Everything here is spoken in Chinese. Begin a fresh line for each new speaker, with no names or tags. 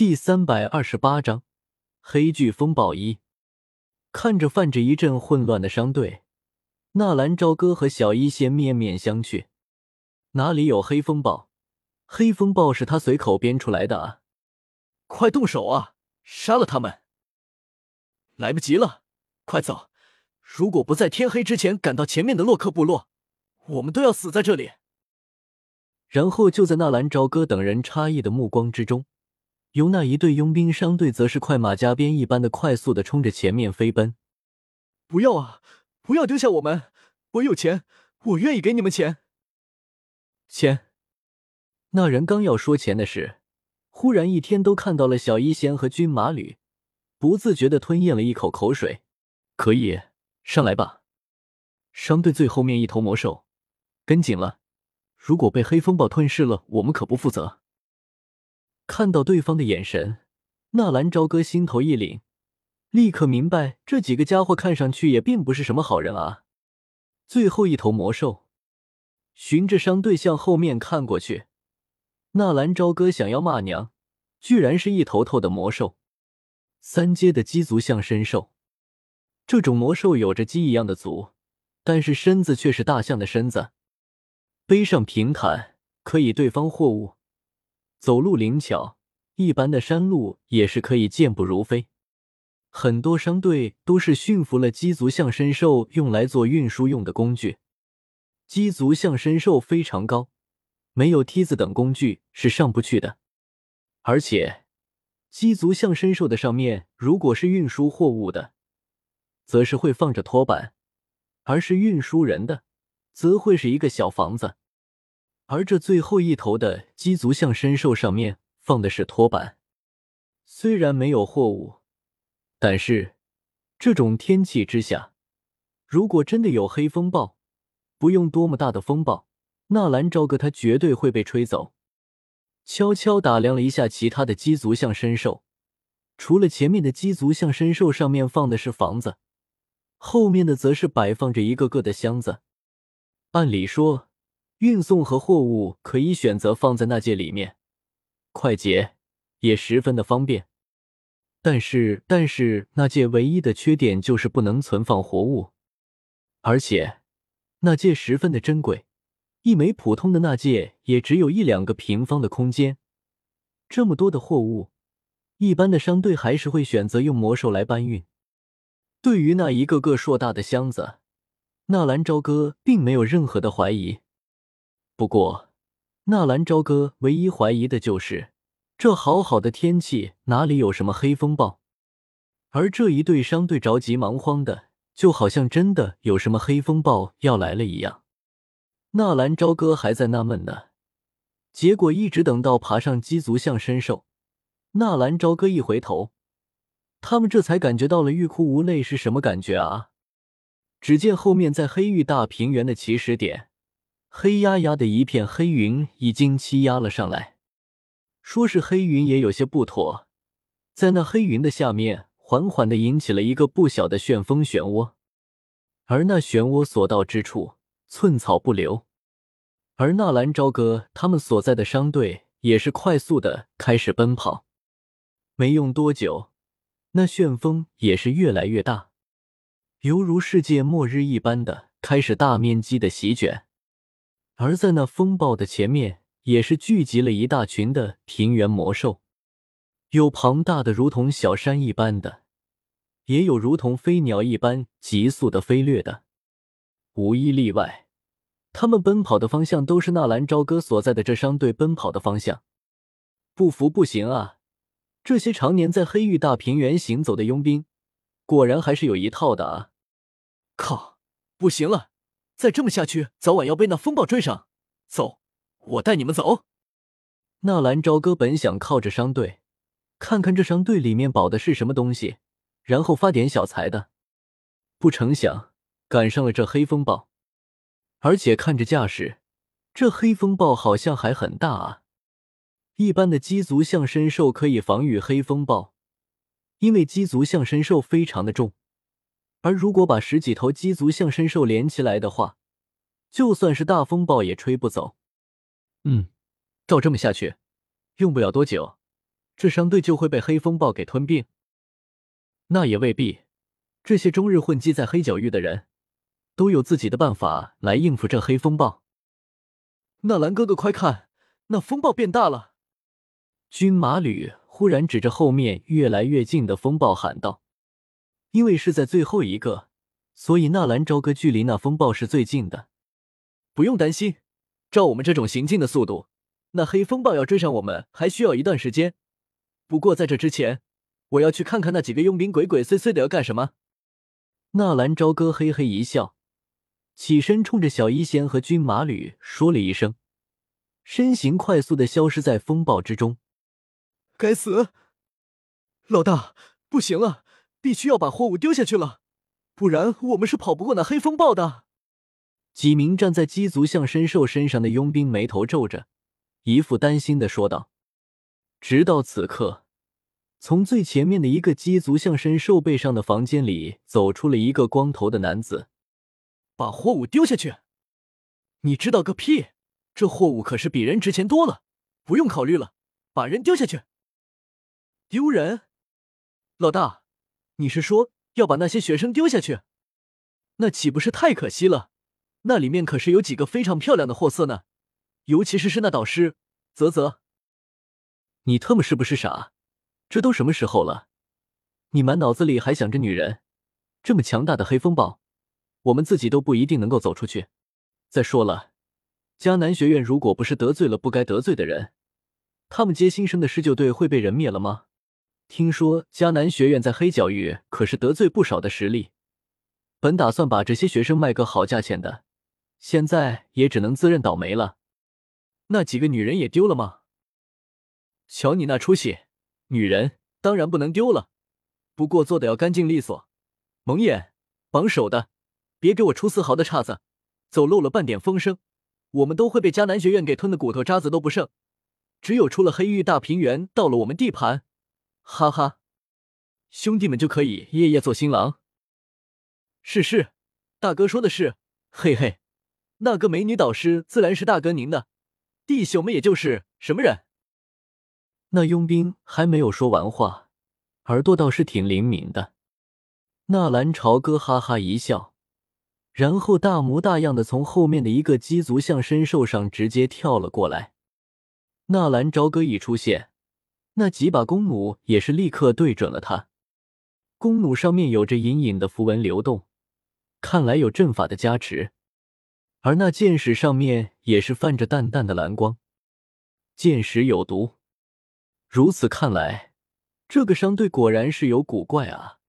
第三百二十八章黑巨风暴一。看着泛着一阵混乱的商队，纳兰朝歌和小医仙面面相觑。哪里有黑风暴？黑风暴是他随口编出来的啊！
快动手啊，杀了他们！来不及了，快走！如果不在天黑之前赶到前面的洛克部落，我们都要死在这里。
然后就在纳兰朝歌等人诧异的目光之中。由那一队佣兵商队，则是快马加鞭一般的快速的冲着前面飞奔。
不要啊！不要丢下我们！我有钱，我愿意给你们钱。
钱！那人刚要说钱的事，忽然一天都看到了小医仙和军马吕，不自觉的吞咽了一口口水。可以上来吧，商队最后面一头魔兽，跟紧了。如果被黑风暴吞噬了，我们可不负责。看到对方的眼神，纳兰朝歌心头一凛，立刻明白这几个家伙看上去也并不是什么好人啊。最后一头魔兽，循着商队向后面看过去，纳兰朝歌想要骂娘，居然是一头头的魔兽，三阶的鸡足象身兽。这种魔兽有着鸡一样的足，但是身子却是大象的身子，背上平坦，可以对方货物。走路灵巧，一般的山路也是可以健步如飞。很多商队都是驯服了鸡足象身兽，用来做运输用的工具。鸡足象身兽非常高，没有梯子等工具是上不去的。而且，鸡足象身兽的上面如果是运输货物的，则是会放着托板；而是运输人的，则会是一个小房子。而这最后一头的鸡足象身兽上面放的是托板，虽然没有货物，但是这种天气之下，如果真的有黑风暴，不用多么大的风暴，纳兰朝歌他绝对会被吹走。悄悄打量了一下其他的鸡足象身兽，除了前面的鸡足象身兽上面放的是房子，后面的则是摆放着一个个的箱子。按理说。运送和货物可以选择放在那界里面，快捷也十分的方便。但是，但是那界唯一的缺点就是不能存放活物，而且那界十分的珍贵，一枚普通的那界也只有一两个平方的空间。这么多的货物，一般的商队还是会选择用魔兽来搬运。对于那一个个硕大的箱子，纳兰朝歌并没有任何的怀疑。不过，纳兰朝歌唯一怀疑的就是，这好好的天气哪里有什么黑风暴？而这一队商队着急忙慌的，就好像真的有什么黑风暴要来了一样。纳兰朝歌还在纳闷呢，结果一直等到爬上鸡足象身兽，纳兰朝歌一回头，他们这才感觉到了欲哭无泪是什么感觉啊！只见后面在黑域大平原的起始点。黑压压的一片黑云已经欺压了上来，说是黑云也有些不妥，在那黑云的下面，缓缓的引起了一个不小的旋风漩涡，而那漩涡所到之处，寸草不留。而纳兰朝歌他们所在的商队也是快速的开始奔跑，没用多久，那旋风也是越来越大，犹如世界末日一般的开始大面积的席卷。而在那风暴的前面，也是聚集了一大群的平原魔兽，有庞大的如同小山一般的，也有如同飞鸟一般急速的飞掠的，无一例外，他们奔跑的方向都是纳兰朝歌所在的这商队奔跑的方向。不服不行啊！这些常年在黑域大平原行走的佣兵，果然还是有一套的啊！
靠，不行了！再这么下去，早晚要被那风暴追上。走，我带你们走。
纳兰朝歌本想靠着商队，看看这商队里面保的是什么东西，然后发点小财的。不成想赶上了这黑风暴，而且看着架势，这黑风暴好像还很大啊。一般的鸡足象身兽可以防御黑风暴，因为鸡足象身兽非常的重。而如果把十几头鸡足象身兽连起来的话，就算是大风暴也吹不走。嗯，照这么下去，用不了多久，这商队就会被黑风暴给吞并？那也未必。这些终日混迹在黑角域的人，都有自己的办法来应付这黑风暴。
纳兰哥哥，快看，那风暴变大了！
军马吕忽然指着后面越来越近的风暴喊道：“因为是在最后一个，所以纳兰朝歌距离那风暴是最近的。
不用担心，照我们这种行进的速度，那黑风暴要追上我们还需要一段时间。不过在这之前，我要去看看那几个佣兵鬼鬼祟祟的要干什么。”
纳兰朝歌嘿嘿一笑，起身冲着小医仙和军马吕说了一声，身形快速的消失在风暴之中。
该死！老大，不行了，必须要把货物丢下去了，不然我们是跑不过那黑风暴的。
几名站在鸡足象身兽身上的佣兵眉头皱着，一副担心的说道。直到此刻，从最前面的一个鸡足象身兽背上的房间里走出了一个光头的男子。
把货物丢下去？你知道个屁！这货物可是比人值钱多了，不用考虑了，把人丢下去。丢人，老大，你是说要把那些学生丢下去？那岂不是太可惜了？那里面可是有几个非常漂亮的货色呢，尤其是是那导师啧啧。
你特么是不是傻？这都什么时候了，你满脑子里还想着女人？这么强大的黑风暴，我们自己都不一定能够走出去。再说了，迦南学院如果不是得罪了不该得罪的人，他们接新生的施救队会被人灭了吗？听说迦南学院在黑角域可是得罪不少的实力，本打算把这些学生卖个好价钱的，现在也只能自认倒霉了。
那几个女人也丢了吗？瞧你那出息，女人当然不能丢了，不过做的要干净利索。蒙眼绑手的，别给我出丝毫的岔子，走漏了半点风声，我们都会被迦南学院给吞的骨头渣子都不剩。只有出了黑域大平原，到了我们地盘。哈哈，兄弟们就可以夜夜做新郎。是是，大哥说的是，嘿嘿，那个美女导师自然是大哥您的，弟兄们也就是什么人？
那佣兵还没有说完话，耳朵倒是挺灵敏的。纳兰朝歌哈哈一笑，然后大模大样的从后面的一个鸡足象身兽上直接跳了过来。纳兰朝歌一出现。那几把弓弩也是立刻对准了他，弓弩上面有着隐隐的符文流动，看来有阵法的加持。而那箭矢上面也是泛着淡淡的蓝光，箭矢有毒。如此看来，这个商队果然是有古怪啊！